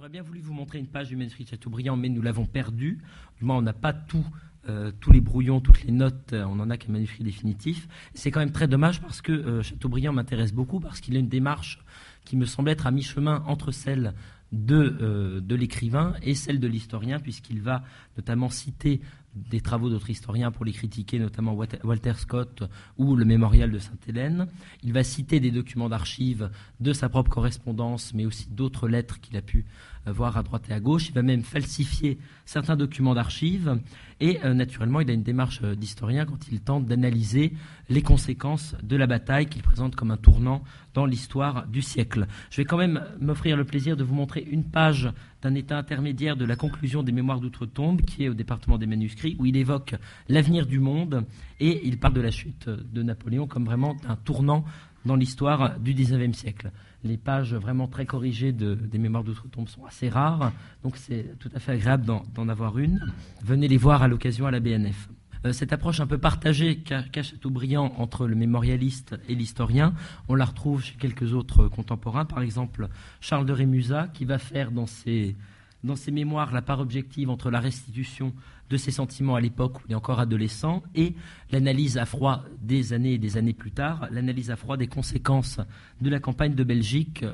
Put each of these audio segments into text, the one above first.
J'aurais bien voulu vous montrer une page du manuscrit de Chateaubriand, mais nous l'avons perdu. Du on n'a pas tout, euh, tous les brouillons, toutes les notes, euh, on n'en a qu'un manuscrit définitif. C'est quand même très dommage parce que euh, Chateaubriand m'intéresse beaucoup, parce qu'il a une démarche qui me semble être à mi-chemin entre celle de, de l'écrivain et celle de l'historien, puisqu'il va notamment citer des travaux d'autres historiens pour les critiquer, notamment Walter Scott ou le mémorial de Sainte-Hélène. Il va citer des documents d'archives de sa propre correspondance, mais aussi d'autres lettres qu'il a pu euh, voir à droite et à gauche. Il va même falsifier certains documents d'archives. Et euh, naturellement, il a une démarche euh, d'historien quand il tente d'analyser les conséquences de la bataille qu'il présente comme un tournant dans l'histoire du siècle. Je vais quand même m'offrir le plaisir de vous montrer une page d'un état intermédiaire de la conclusion des Mémoires d'outre-tombe, qui est au département des manuscrits, où il évoque l'avenir du monde et il parle de la chute de Napoléon comme vraiment un tournant dans l'histoire du XIXe siècle. Les pages vraiment très corrigées des Mémoires d'outre-tombe sont assez rares, donc c'est tout à fait agréable d'en avoir une. Venez les voir à l'occasion à la BNF. Euh, cette approche un peu partagée qu'a Chateaubriand entre le mémorialiste et l'historien, on la retrouve chez quelques autres contemporains, par exemple Charles de Rémusat, qui va faire dans ses, dans ses mémoires la part objective entre la restitution de ses sentiments à l'époque où il est encore adolescent et l'analyse à froid des années et des années plus tard, l'analyse à froid des conséquences de la campagne de Belgique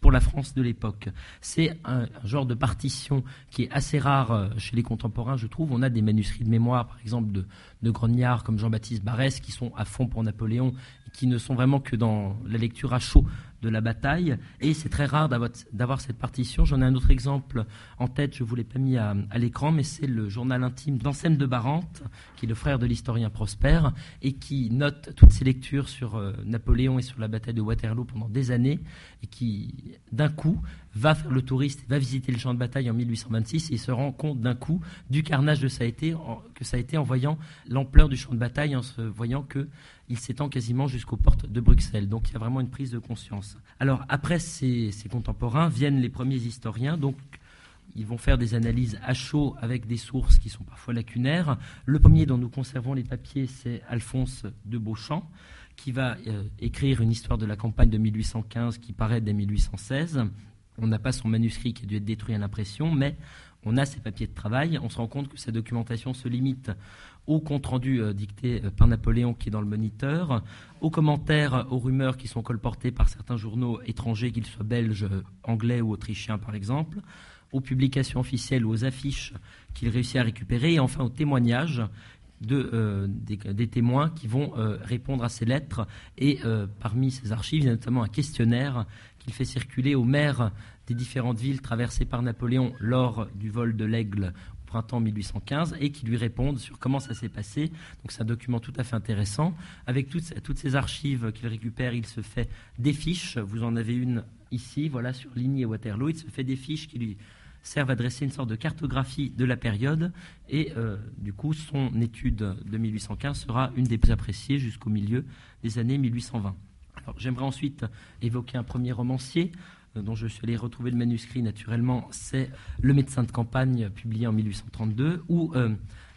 pour la France de l'époque. C'est un, genre de partition qui est assez rare euh, chez les contemporains, je trouve. On a des manuscrits de mémoire, par exemple, de, de grognards comme Jean-Baptiste Barès, qui sont à fond pour Napoléon, et qui ne sont vraiment que dans la lecture à chaud de la bataille. Et c'est très rare d'avoir cette partition. J'en ai un autre exemple en tête, je ne vous l'ai pas mis à, l'écran, mais c'est le journal intime d'Anselme de Barante, qui est le frère de l'historien Prosper, et qui note toutes ses lectures sur euh, Napoléon et sur la bataille de Waterloo pendant des années, et qui, d'un coup, va faire le touriste, va visiter le champ de bataille en 1826 et se rend compte d'un coup du carnage que ça a été en voyant l'ampleur du champ de bataille, en se voyant que il s'étend quasiment jusqu'aux portes de Bruxelles. Donc il y a vraiment une prise de conscience. Alors après ces, contemporains viennent les premiers historiens, donc ils vont faire des analyses à chaud avec des sources qui sont parfois lacunaires. Le premier dont nous conservons les papiers, c'est Alphonse de Beauchamp, qui va euh, écrire une histoire de la campagne de 1815 qui paraît dès 1816. On n'a pas son manuscrit qui a dû être détruit à l'impression, mais on a ses papiers de travail. On se rend compte que sa documentation se limite au compte-rendu euh, dicté euh, par Napoléon qui est dans le moniteur, aux commentaires, euh, aux rumeurs qui sont colportées par certains journaux étrangers, qu'ils soient belges, anglais ou autrichiens par exemple, aux publications officielles ou aux affiches qu'il réussit à récupérer, et enfin aux témoignages de, des, témoins qui vont répondre à ces lettres. Et parmi ces archives, il y a notamment un questionnaire qu'il fait circuler aux maires des différentes villes traversées par Napoléon lors du vol de l'Aigle printemps 1815 et qui lui répondent sur comment ça s'est passé. Donc c'est un document tout à fait intéressant. Avec toutes, toutes ces archives qu'il récupère, il se fait des fiches. Vous en avez une ici, voilà, sur Ligny et Waterloo. Il se fait des fiches qui lui servent à dresser une sorte de cartographie de la période. Et euh, du coup, son étude de 1815 sera une des plus appréciées jusqu'au milieu des années 1820. J'aimerais ensuite évoquer un premier romancier, dont je suis allé retrouver le manuscrit naturellement, c'est Le médecin de campagne, publié en 1832, où euh,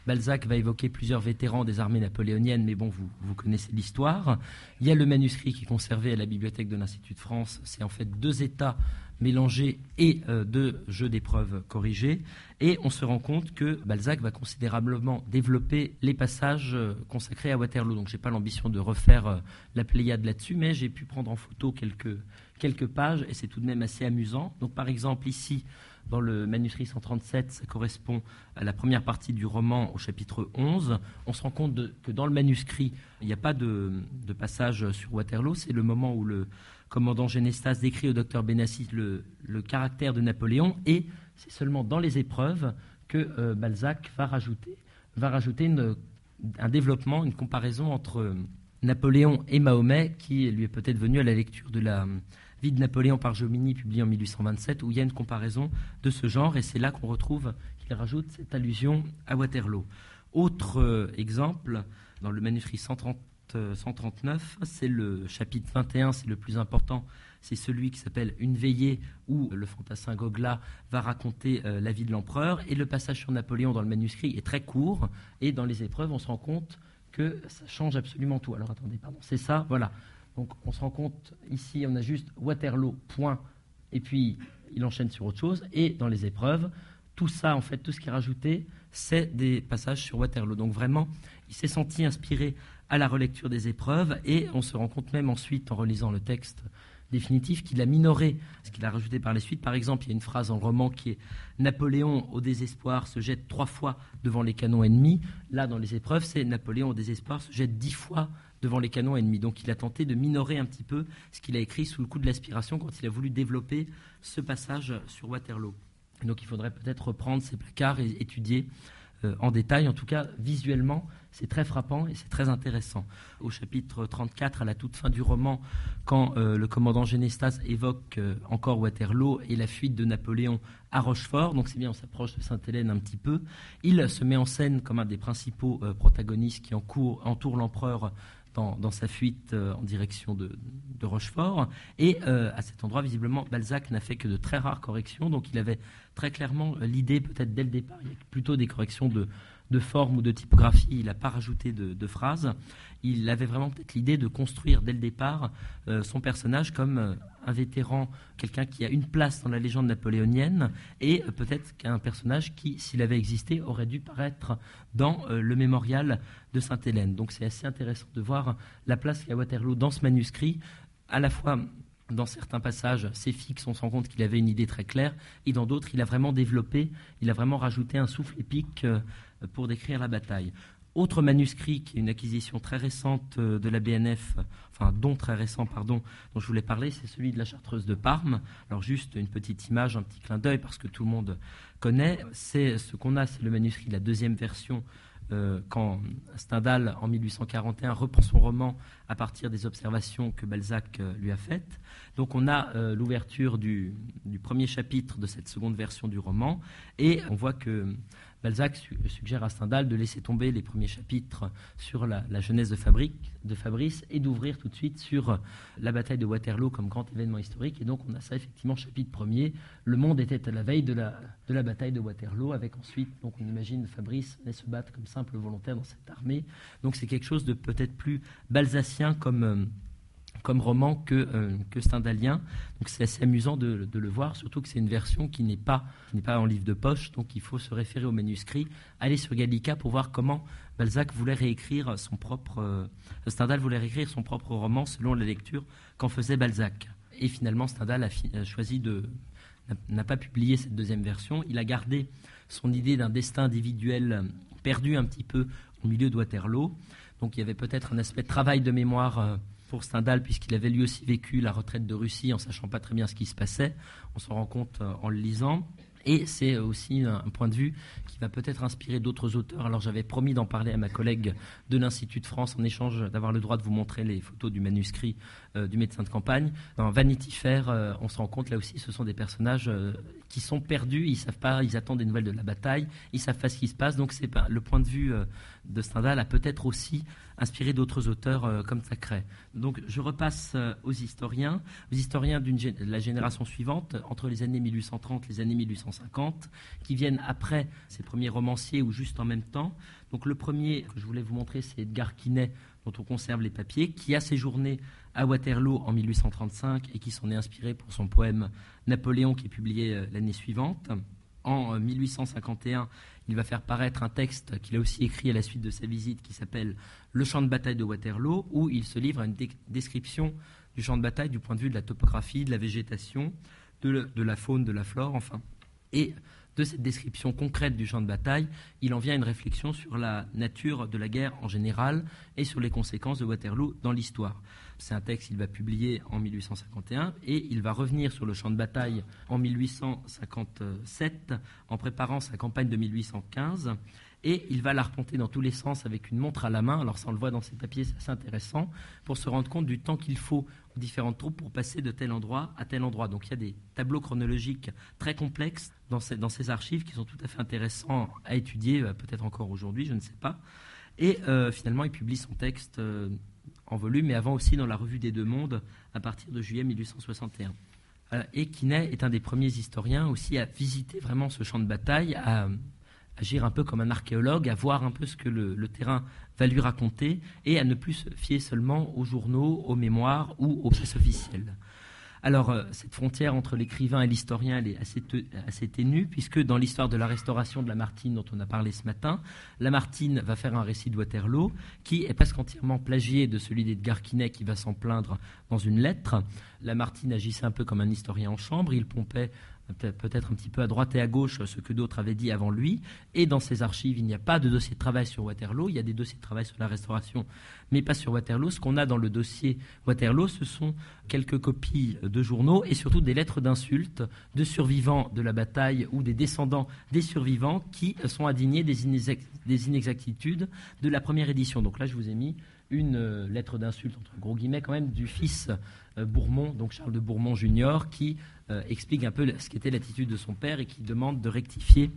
Balzac va évoquer plusieurs vétérans des armées napoléoniennes, mais bon, vous, vous connaissez l'histoire. Il y a le manuscrit qui est conservé à la bibliothèque de l'Institut de France. C'est en fait deux états mélangés et euh, deux jeux d'épreuves corrigés. Et on se rend compte que Balzac va considérablement développer les passages consacrés à Waterloo. Donc, je n'ai pas l'ambition de refaire la Pléiade là-dessus, mais j'ai pu prendre en photo quelques, quelques pages et c'est tout de même assez amusant. Donc par exemple ici, dans le manuscrit 137, ça correspond à la première partie du roman au chapitre 11. On se rend compte que dans le manuscrit, il n'y a pas de, passage sur Waterloo. C'est le moment où le commandant Genestas décrit au docteur Benassis le, caractère de Napoléon et c'est seulement dans les épreuves que euh, Balzac va rajouter, va rajouter un développement, une comparaison entre Napoléon et Mahomet qui lui est peut-être venu à la lecture de la Vie de Napoléon par Jomini, publié en 1827, où il y a une comparaison de ce genre, et c'est là qu'on retrouve qu'il rajoute cette allusion à Waterloo. Autre euh, exemple, dans le manuscrit 130, 139, euh, c'est le chapitre 21, c'est le plus important, c'est celui qui s'appelle Une veillée, où le fantassin Gogla va raconter euh, la vie de l'empereur, et le passage sur Napoléon dans le manuscrit est très court, et dans les épreuves, on se rend compte que ça change absolument tout. Alors attendez, pardon, c'est ça, voilà. Donc on se rend compte, ici on a juste Waterloo, point, et puis il enchaîne sur autre chose. Et dans les épreuves, tout ça, en fait, tout ce qui est rajouté, c'est des passages sur Waterloo. Donc vraiment, il s'est senti inspiré à la relecture des épreuves et on se rend compte même ensuite en relisant le texte définitif qu'il a minoré ce qu'il a rajouté par la suite. Par exemple, il y a une phrase le roman qui est Napoléon au désespoir se jette trois fois devant les canons ennemis. Là, dans les épreuves, c'est Napoléon au désespoir se jette dix fois devant les canons ennemis. Donc il a tenté de minorer un petit peu ce qu'il a écrit sous le coup de l'aspiration quand il a voulu développer ce passage sur Waterloo. Donc il faudrait peut-être reprendre ces placards et étudier euh, en détail. En tout cas, visuellement, c'est très frappant et c'est très intéressant. Au chapitre 34, à la toute fin du roman, quand euh, le commandant Genestas évoque euh, encore Waterloo et la fuite de Napoléon à Rochefort, donc c'est bien, on s'approche de Sainte-Hélène un petit peu, il se met en scène comme un des principaux protagonistes qui entourent l'empereur dans, sa fuite euh, en direction de, Rochefort. Et euh, à cet endroit, visiblement, Balzac n'a fait que de très rares corrections. Donc il avait très clairement euh, l'idée, peut-être dès le départ, il y a plutôt des corrections de, de forme ou de typographie, il n'a pas rajouté de, phrases. Il avait vraiment peut-être l'idée de construire dès le départ euh, son personnage comme euh, un vétéran, quelqu'un qui a une place dans la légende napoléonienne, et euh, peut-être qu'un personnage qui, s'il avait existé, aurait dû paraître dans le mémorial de Sainte-Hélène. Donc c'est assez intéressant de voir la place qu'a Waterloo dans ce manuscrit, à la fois dans certains passages, c'est fixe, on se rend compte qu'il avait une idée très claire, et dans d'autres, il a vraiment développé, il a vraiment rajouté un souffle épique pour décrire la bataille. Autre manuscrit qui est une acquisition très récente euh, de la BNF, enfin don très récent, pardon, dont je voulais parler, c'est celui de la Chartreuse de Parme. Alors juste une petite image, un petit clin d'œil parce que tout le monde connaît. C'est ce qu'on a, c'est le manuscrit de la deuxième version euh, quand Stendhal, en 1841, reprend son roman à partir des observations que Balzac euh, lui a faites. Donc on a l'ouverture du, du, premier chapitre de cette seconde version du roman, et on voit que Balzac suggère à Stendhal de laisser tomber les premiers chapitres sur la, jeunesse de, Fabrice et d'ouvrir tout de suite sur la bataille de Waterloo comme grand événement historique. Et donc on a ça effectivement, chapitre premier. Le monde était à la veille de la, bataille de Waterloo, avec ensuite, donc on imagine Fabrice se battre comme simple volontaire dans cette armée. Donc c'est quelque chose de peut-être plus balzacien comme... Comme roman que, euh, que stendhalien. Donc c'est assez amusant de, le voir, surtout que c'est une version qui n'est pas, pas en livre de poche, donc il faut se référer au manuscrit, aller sur Gallica pour voir comment Balzac voulait réécrire son propre... Euh, Stendhal voulait réécrire son propre roman selon la lecture qu'en faisait Balzac. Et finalement, Stendhal a, choisi de... n'a pas publié cette deuxième version, il a gardé son idée d'un destin individuel perdu un petit peu au milieu de Waterloo. Donc il y avait peut-être un aspect de travail de mémoire euh, pour Stendhal, puisqu'il avait lui aussi vécu la retraite de Russie en sachant pas très bien ce qui se passait. On s'en rend compte euh, en le lisant. Et c'est aussi un point de vue qui va peut-être inspirer d'autres auteurs. Alors j'avais promis d'en parler à ma collègue de l'Institut de France en échange d'avoir le droit de vous montrer les photos du manuscrit euh, du médecin de campagne. Dans Vanity Fair, euh, on se rend compte là aussi, ce sont des personnages qui sont perdus, ils savent pas, ils attendent des nouvelles de la bataille, ils savent pas ce qui se passe. Donc c'est le point de vue de Stendhal a peut-être aussi inspiré d'autres auteurs euh, comme Thackeray. Donc je repasse euh, aux historiens, aux historiens de la génération suivante, entre les années 1830 et les années 1850, qui viennent après ces premiers romanciers ou juste en même temps. Donc le premier que je voulais vous montrer, c'est Edgar Quinet, dont on conserve les papiers, qui a séjourné à Waterloo en 1835 et qui s'en est inspiré pour son poème Napoléon qui est publié euh, l'année suivante. En 1851, il va faire paraître un texte qu'il a aussi écrit à la suite de sa visite qui s'appelle Le champ de bataille de Waterloo, où il se livre à une description du champ de bataille du point de vue de la topographie, de la végétation, de, la faune, de la flore, enfin. Et de cette description concrète du champ de bataille, il en vient une réflexion sur la nature de la guerre en général et sur les conséquences de Waterloo dans l'histoire. C'est un texte qu'il va publier en 1851 et il va revenir sur le champ de bataille en 1857 en préparant sa campagne de 1815 et il va l'arpenter dans tous les sens avec une montre à la main. Alors ça, on le voit dans ses papiers, c'est assez intéressant, pour se rendre compte du temps qu'il faut aux différentes troupes pour passer de tel endroit à tel endroit. Donc il y a des tableaux chronologiques très complexes dans ces, dans ces archives qui sont tout à fait intéressants à étudier, euh, peut-être encore aujourd'hui, je ne sais pas. Et euh, finalement, il publie son texte euh, en volume, mais avant aussi dans la Revue des Deux Mondes à partir de juillet 1861. Euh, et Quinet est un des premiers historiens aussi à visiter vraiment ce champ de bataille, à, agir un peu comme un archéologue, à voir un peu ce que le, terrain va lui raconter et à ne plus se fier seulement aux journaux, aux mémoires ou aux pièces officielles. Alors, euh, cette frontière entre l'écrivain et l'historien, est assez, ténue, puisque dans l'histoire de la restauration de Lamartine, dont on a parlé ce matin, Lamartine va faire un récit de Waterloo, qui est presque entièrement plagié de celui d'Edgar Quinet, qui va s'en plaindre dans une lettre. Lamartine agissait un peu comme un historien en chambre, il pompait peut-être un petit peu à droite et à gauche ce que d'autres avaient dit avant lui. Et dans ses archives, il n'y a pas de dossier de travail sur Waterloo. Il y a des dossiers de travail sur la restauration, mais pas sur Waterloo. Ce qu'on a dans le dossier Waterloo, ce sont quelques copies de journaux et surtout des lettres d'insultes de survivants de la bataille ou des descendants des survivants qui sont indignés des, des inexactitudes de la première édition. Donc là, je vous ai mis une euh, lettre d'insulte, entre gros guillemets, quand même, du fils euh, Bourmont, donc Charles de Bourmont Junior, qui euh, explique un peu ce qu'était l'attitude de son père et qui demande de rectifier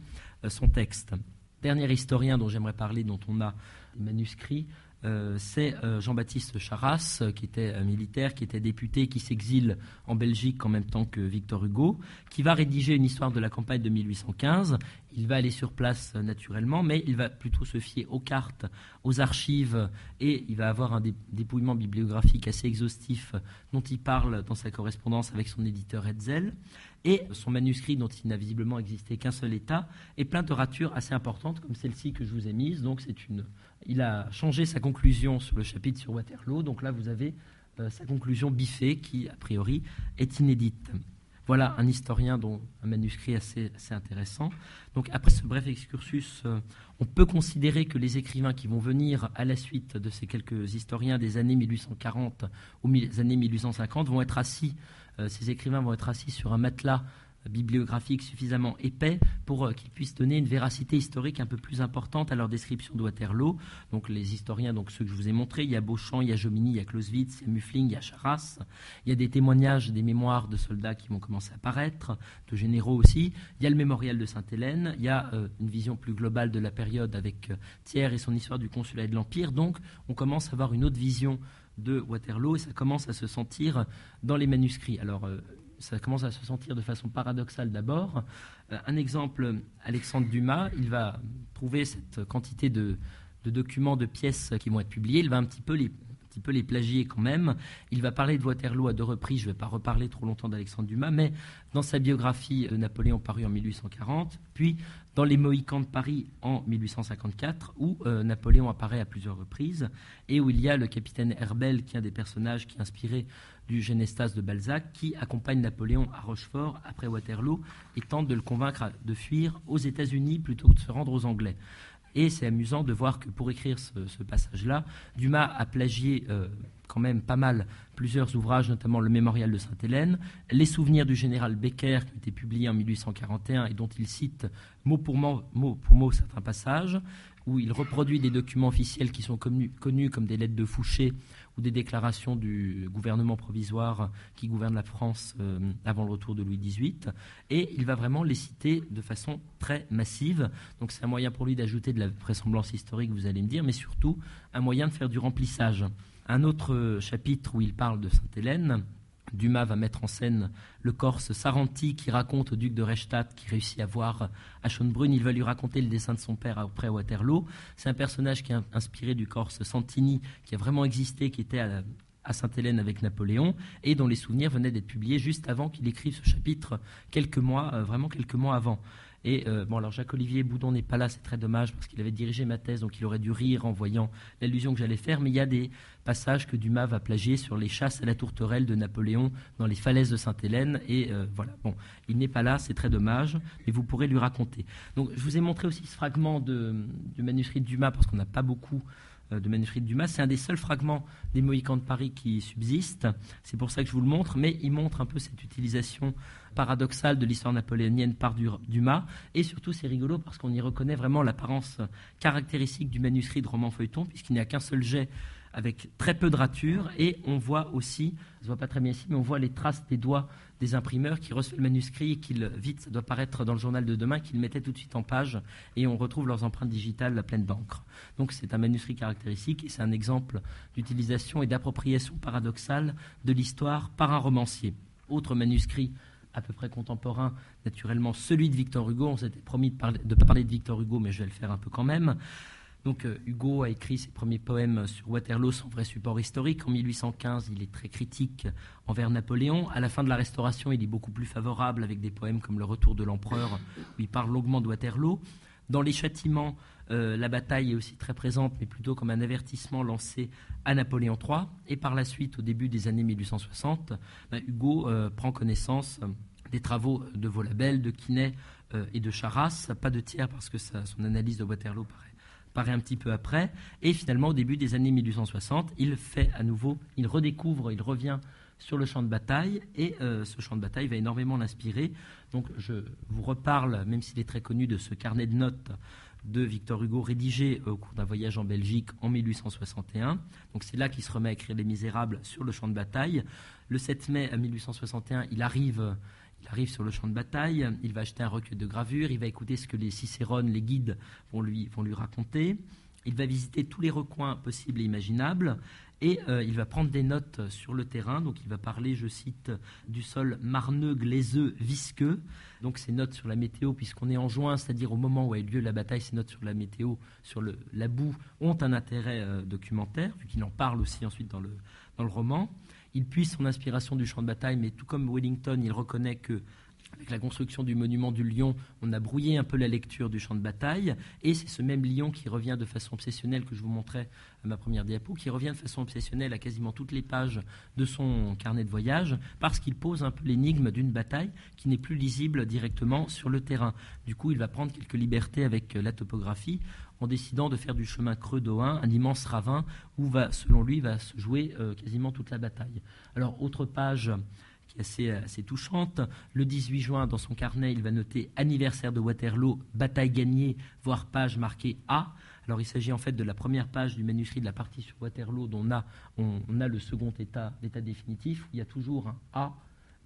son texte. Dernier historien dont j'aimerais parler, dont on a des manuscrits, euh, c'est euh, Jean-Baptiste Charras, euh, qui était militaire, qui était député, qui s'exile en Belgique en même temps que Victor Hugo, qui va rédiger une histoire de la campagne de 1815. Il va aller sur place naturellement, mais il va plutôt se fier aux cartes, aux archives, et il va avoir un dépouillement bibliographique assez exhaustif dont il parle dans sa correspondance avec son éditeur Hetzel. Et son manuscrit, dont il n'a visiblement existé qu'un seul état, est plein de ratures assez importantes, comme celle-ci que je vous ai mise. Donc c'est une il a changé sa conclusion sur le chapitre sur Waterloo. Donc là, vous avez euh, sa conclusion biffée qui, a priori, est inédite. Voilà un historien dont un manuscrit assez, intéressant. Donc après ce bref excursus, euh, on peut considérer que les écrivains qui vont venir à la suite de ces quelques historiens des années 1840 ou des années 1850 vont être assis, ces écrivains vont être assis sur un matelas bibliographique suffisamment épais pour euh, qu'ils puissent donner une véracité historique un peu plus importante à leur description de Waterloo. Donc les historiens, donc ceux que je vous ai montrés, il y a Beauchamp, il y a Jomini, il y a Clausewitz, il y a Muffling, il y a Charras. Il y a des témoignages, des mémoires de soldats qui vont commencer à apparaître, de généraux aussi. Il y a le mémorial de Sainte-Hélène. Il y a euh, une vision plus globale de la période avec euh, Thiers et son histoire du consulat et de l'Empire. Donc on commence à avoir une autre vision de Waterloo et ça commence à se sentir dans les manuscrits. Alors, ça commence à se sentir de façon paradoxale d'abord. Euh, un exemple, Alexandre Dumas, il va trouver cette quantité de, documents, de pièces qui vont être publiées, il va un petit peu les petit peu les plagier quand même. Il va parler de Waterloo à deux reprises, je ne vais pas reparler trop longtemps d'Alexandre Dumas, mais dans sa biographie de Napoléon parue en 1840, puis dans Les Mohicans de Paris en 1854, où euh, Napoléon apparaît à plusieurs reprises, et où il y a le capitaine Herbel, qui est un des personnages qui inspirait du Genestas de Balzac, qui accompagne Napoléon à Rochefort après Waterloo et tente de le convaincre de fuir aux États-Unis plutôt que de se rendre aux Anglais. Et c'est amusant de voir que pour écrire ce, passage-là, Dumas a plagié euh, quand même pas mal plusieurs ouvrages, notamment le Mémorial de Sainte-Hélène, les souvenirs du général Becker, qui ont été publiés en 1841 et dont il cite mot, pour mot certains passages, où il reproduit des documents officiels qui sont connus, comme des lettres de Fouché ou des déclarations du gouvernement provisoire qui gouverne la France euh, avant le retour de Louis XVIII. Et il va vraiment les citer de façon très massive. Donc c'est un moyen pour lui d'ajouter de la vraisemblance historique, vous allez me dire, mais surtout un moyen de faire du remplissage. Un autre chapitre où il parle de Sainte-Hélène, Dumas va mettre en scène le Corse Saranti qui raconte au duc de Reichstadt qui réussit à voir à Schönbrunn. Il va lui raconter le dessin de son père après Waterloo. C'est un personnage qui est inspiré du Corse Santini qui a vraiment existé, qui était à, Sainte-Hélène avec Napoléon et dont les souvenirs venaient d'être publiés juste avant qu'il écrive ce chapitre, quelques mois, euh, vraiment quelques mois avant. Et euh, bon, alors Jacques-Olivier Boudon n'est pas là, c'est très dommage parce qu'il avait dirigé ma thèse, donc il aurait dû rire en voyant l'allusion que j'allais faire. Mais il y a des passages que Dumas va plagier sur les chasses à la tourterelle de Napoléon dans les falaises de Sainte-Hélène. Et euh, voilà, bon, il n'est pas là, c'est très dommage, mais vous pourrez lui raconter. Donc je vous ai montré aussi ce fragment de, du manuscrit de Dumas parce qu'on n'a pas beaucoup de manuscrit de Dumas. C'est un des seuls fragments des Mohicans de Paris qui subsistent. C'est pour ça que je vous le montre, mais il montre un peu cette utilisation paradoxale de l'histoire napoléonienne par Dumas. Et surtout, c'est rigolo parce qu'on y reconnaît vraiment l'apparence caractéristique du manuscrit de roman feuilleton, puisqu'il n'y a qu'un seul jet avec très peu de ratures et on voit aussi, ça se voit pas très bien ici, mais on voit les traces des doigts des imprimeurs qui reçoivent le manuscrit et qu'ils, vite, ça doit paraître dans le journal de demain, qu'ils mettaient tout de suite en page et on retrouve leurs empreintes digitales pleines d'encre. Donc c'est un manuscrit caractéristique et c'est un exemple d'utilisation et d'appropriation paradoxale de l'histoire par un romancier. Autre manuscrit à peu près contemporain, naturellement celui de Victor Hugo. On s'était promis de, parler, de parler de Victor Hugo, mais je vais le faire un peu quand même. Donc euh, Hugo a écrit ses premiers poèmes sur Waterloo sans vrai support historique. En 1815, il est très critique envers Napoléon. À la fin de la Restauration, il est beaucoup plus favorable avec des poèmes comme Le Retour de l'Empereur, où il parle longuement de Waterloo. Dans les châtiments, euh, la bataille est aussi très présente, mais plutôt comme un avertissement lancé à Napoléon III. Et par la suite, au début des années 1860, bah, Hugo euh, prend connaissance des travaux de Volabelle, de Quinet et de Charras. Pas de tiers parce que son analyse de Waterloo paraît paraît un petit peu après. Et finalement, au début des années 1860, il fait à nouveau, il redécouvre, il revient sur le champ de bataille, et euh, ce champ de bataille va énormément l'inspirer. Donc je vous reparle, même s'il est très connu, de ce carnet de notes de Victor Hugo rédigé au cours d'un voyage en Belgique en 1861. Donc c'est là qu'il se remet à écrire Les Misérables sur le champ de bataille. Le 7 mai 1861, il arrive il arrive sur le champ de bataille, il va acheter un recueil de gravures, il va écouter ce que les cicérones, les guides vont lui, vont lui raconter. Il va visiter tous les recoins possibles et imaginables et euh, il va prendre des notes sur le terrain. Donc il va parler, je cite, du sol marneux, glaiseux, visqueux. Donc ces notes sur la météo, puisqu'on est en juin, c'est-à-dire au moment où a eu lieu la bataille, ces notes sur la météo, sur la boue, ont un intérêt euh, documentaire, vu qu'il en parle aussi ensuite dans le, dans le roman. Il puise son inspiration du champ de bataille, mais tout comme Wellington, il reconnaît que avec la construction du monument du lion, on a brouillé un peu la lecture du champ de bataille, et c'est ce même lion qui revient de façon obsessionnelle, que je vous montrais à ma première diapo, qui revient de façon obsessionnelle à quasiment toutes les pages de son carnet de voyage, parce qu'il pose un peu l'énigme d'une bataille qui n'est plus lisible directement sur le terrain. Du coup, il va prendre quelques libertés avec la topographie, en décidant de faire du chemin creux d'Ohain un immense ravin où, selon lui, va se jouer euh, quasiment toute la bataille. Alors, autre page qui est assez, assez, touchante. Le 18 juin, dans son carnet, il va noter anniversaire de Waterloo, bataille gagnée, voire page marquée A. Alors il s'agit en fait de la première page du manuscrit de la partie sur Waterloo dont on a, le second état, l'état définitif, il y a toujours un A,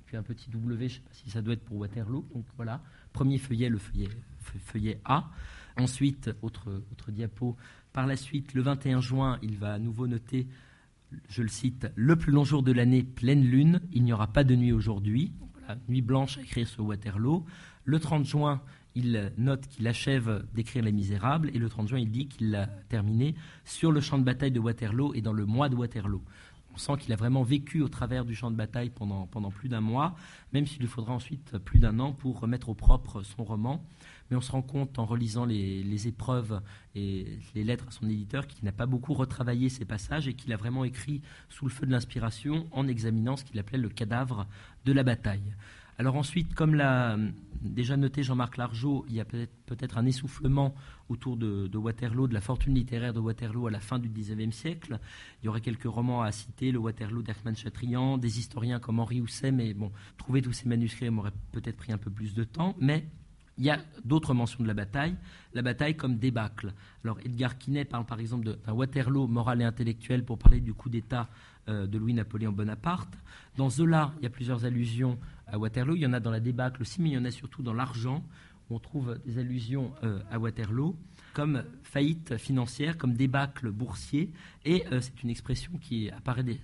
puis un petit W, je ne sais pas si ça doit être pour Waterloo. Donc voilà, premier feuillet, le feuillet A. Ensuite, autre, diapo, par la suite, le 21 juin, il va à nouveau noter, je le cite, le plus long jour de l'année, pleine lune, il n'y aura pas de nuit aujourd'hui. Nuit blanche à écrire sur Waterloo. Le 30 juin, il note qu'il achève d'écrire Les Misérables, et le 30 juin, il dit qu'il l'a terminé sur le champ de bataille de Waterloo et dans le mois de Waterloo. On sent qu'il a vraiment vécu au travers du champ de bataille pendant plus d'un mois, même s'il lui faudra ensuite plus d'un an pour remettre au propre son roman. Mais on se rend compte en relisant les, épreuves et les lettres à son éditeur qu'il n'a pas beaucoup retravaillé ces passages et qu'il a vraiment écrit sous le feu de l'inspiration en examinant ce qu'il appelait le cadavre de la bataille. Alors ensuite, comme l'a déjà noté Jean-Marc Largeau, il y a peut-être un essoufflement autour de, Waterloo, de la fortune littéraire de Waterloo à la fin du XIXe siècle. Il y aurait quelques romans à citer, le Waterloo d'Hermann Chatrian, des historiens comme Henri Housset, mais bon, trouver tous ces manuscrits m'aurait peut-être pris un peu plus de temps. Mais il y a d'autres mentions de la bataille, la bataille comme débâcle. Alors Edgar Quinet parle par exemple d'un Waterloo moral et intellectuel pour parler du coup d'État euh, de Louis-Napoléon Bonaparte. Dans Zola, il y a plusieurs allusions à Waterloo. Il y en a dans la débâcle aussi, mais il y en a surtout dans l'argent. Où on trouve des allusions euh, à Waterloo comme faillite financière, comme débâcle boursier. Et euh, c'est une expression qui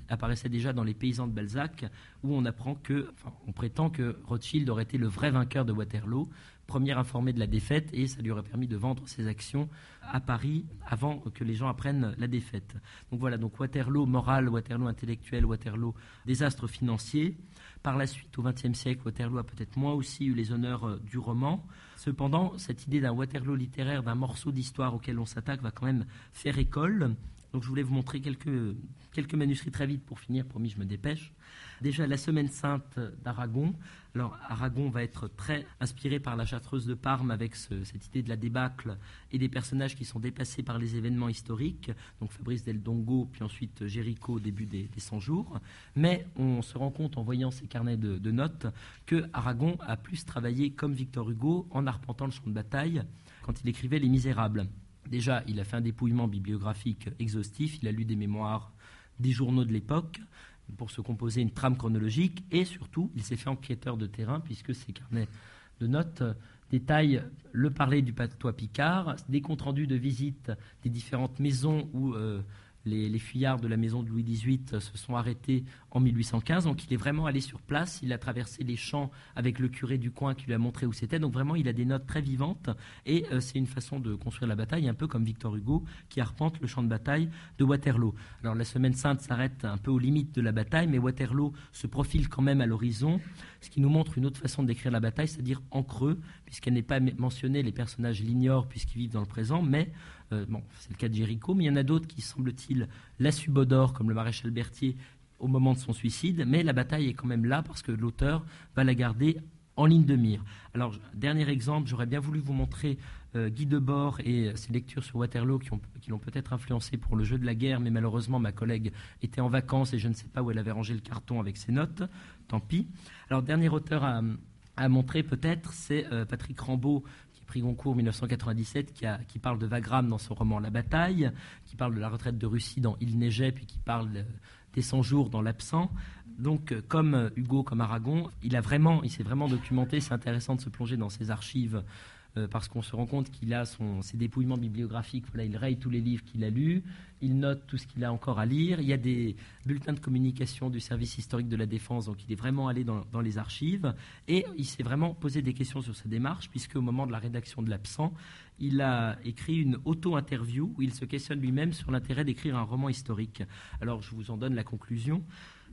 apparaissait déjà dans les paysans de Balzac, où on apprend que, on prétend que Rothschild aurait été le vrai vainqueur de Waterloo, premier informé de la défaite, et ça lui aurait permis de vendre ses actions à Paris avant que les gens apprennent la défaite. Donc voilà, donc Waterloo moral, Waterloo intellectuel, Waterloo désastre financier. Par la suite, au XXe siècle, Waterloo a peut-être moins aussi eu les honneurs euh, du roman. Cependant, cette idée d'un Waterloo littéraire, d'un morceau d'histoire auquel on s'attaque, va quand même faire école. Donc je voulais vous montrer quelques, quelques manuscrits très vite pour finir, promis, je me dépêche. Déjà, la Semaine Sainte d'Aragon. Alors, Aragon va être très inspiré par la Chartreuse de Parme avec cette idée de la débâcle et des personnages qui sont dépassés par les événements historiques. Donc, Fabrice Del Dongo, puis ensuite Géricault au début des, des 100 jours. Mais on se rend compte en voyant ces carnets de, de notes que Aragon a plus travaillé comme Victor Hugo en arpentant le champ de bataille quand il écrivait Les Misérables. Déjà, il a fait un dépouillement bibliographique exhaustif, il a lu des mémoires des journaux de l'époque, pour se composer une trame chronologique. Et surtout, il s'est fait enquêteur de terrain puisque ses carnets de notes détaillent le parler du patois picard, des comptes rendus de visite des différentes maisons où euh, les, fuyards de la maison de Louis XVIII se sont arrêtés en 1815. Donc il est vraiment allé sur place, il a traversé les champs avec le curé du coin qui lui a montré où c'était. Donc vraiment, il a des notes très vivantes et euh, c'est une façon de construire la bataille, un peu comme Victor Hugo qui arpente le champ de bataille de Waterloo. Alors la Semaine sainte s'arrête un peu aux limites de la bataille, mais Waterloo se profile quand même à l'horizon, ce qui nous montre une autre façon décrire la bataille, c'est-à-dire en creux, puisqu'elle n'est pas mentionnée, les personnages l'ignorent puisqu'ils vivent dans le présent, mais euh, c'est le cas de Jéricho, mais il y en a d'autres qui, semble-t-il, la subodorent, comme le maréchal Berthier, au moment de son suicide, mais la bataille est quand même là parce que l'auteur va la garder en ligne de mire. Alors, dernier exemple, j'aurais bien voulu vous montrer euh, Guy Debord et ses lectures sur Waterloo qui, l'ont peut-être influencé pour le jeu de la guerre, mais malheureusement, ma collègue était en vacances et je ne sais pas où elle avait rangé le carton avec ses notes. Tant pis. Alors, dernier auteur à, montrer peut-être, c'est euh, Patrick Rambaud, pris Goncourt 1997, qui, parle de Wagram dans son roman La Bataille, qui parle de la retraite de Russie dans Il neigeait, puis qui parle des 100 jours dans l'absent. Donc, euh, comme euh, Hugo, comme Aragon, il a vraiment, il s'est vraiment documenté. C'est intéressant de se plonger dans ses archives euh, parce qu'on se rend compte qu'il a ses dépouillements bibliographiques. Il raye tous les livres qu'il a lus, il note tout ce qu'il a encore à lire. Il y a des bulletins de communication du service historique de la défense, donc il est vraiment allé dans, dans les archives et il s'est vraiment posé des questions sur sa démarche, puisque au moment de la rédaction de l'absent, il a écrit une auto-interview où il se questionne lui-même sur l'intérêt d'écrire un roman historique. Alors, je vous en donne la conclusion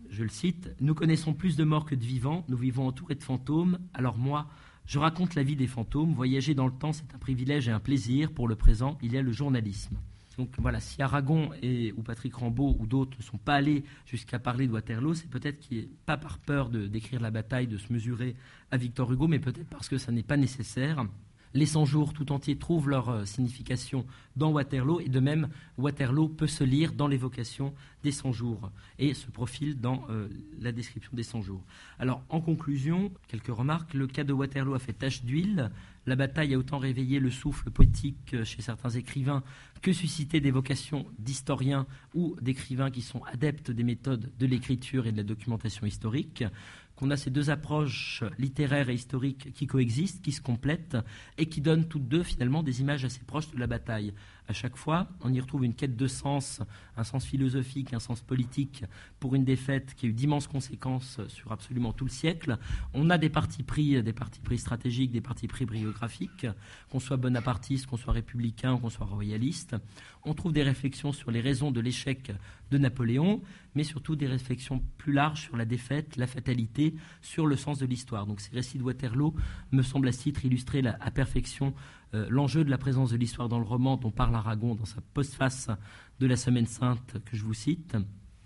je le cite, Nous connaissons plus de morts que de vivants, nous vivons entourés de fantômes, alors moi, je raconte la vie des fantômes, voyager dans le temps, c'est un privilège et un plaisir, pour le présent, il y a le journalisme. Donc voilà, si Aragon ou Patrick Rambaud ou d'autres ne sont pas allés jusqu'à parler de Waterloo, c'est peut-être qu'il pas par peur de décrire la bataille, de se mesurer à Victor Hugo, mais peut-être parce que ça n'est pas nécessaire les 100 jours tout entiers trouvent leur euh, signification dans Waterloo, et de même, Waterloo peut se lire dans l'évocation des 100 jours et se profile dans euh, la description des 100 jours. Alors, en conclusion, quelques remarques. Le cas de Waterloo a fait tache d'huile. La bataille a autant réveillé le souffle poétique euh, chez certains écrivains que suscité des vocations d'historiens ou d'écrivains qui sont adeptes des méthodes de l'écriture et de la documentation historique qu'on a ces deux approches littéraires et historiques qui coexistent, qui se complètent et qui donnent toutes deux finalement des images assez proches de la bataille à chaque fois. On y retrouve une quête de sens, un sens philosophique, un sens politique pour une défaite qui a eu d'immenses conséquences sur absolument tout le siècle. On a des partis pris, des partis pris stratégiques, des partis pris biographiques, qu'on soit bonapartiste, qu'on soit républicain, qu'on soit royaliste. On trouve des réflexions sur les raisons de l'échec de Napoléon, mais surtout des réflexions plus larges sur la défaite, la fatalité, sur le sens de l'histoire. Donc ces récits de Waterloo me semblent à ce titre illustrer à perfection euh, l'enjeu de la présence de l'histoire dans le roman dont parle Aragon dans sa postface de la Semaine Sainte que je vous cite.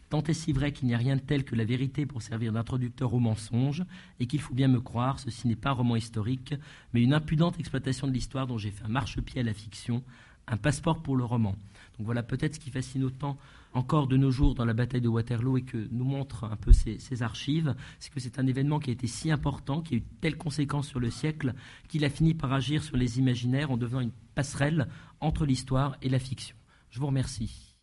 Tant est si vrai qu'il n'y a rien de tel que la vérité pour servir d'introducteur au mensonge, et qu'il faut bien me croire, ceci n'est pas un roman historique, mais une impudente exploitation de l'histoire dont j'ai fait un marchepied à la fiction, un passeport pour le roman. Donc voilà peut-être ce qui fascine autant encore de nos jours dans la bataille de Waterloo et que nous montrent un peu ces, ces archives, c'est que c'est un événement qui a été si important, qui a eu telle conséquence sur le siècle, qu'il a fini par agir sur les imaginaires en devenant une passerelle entre l'histoire et la fiction. Je vous remercie.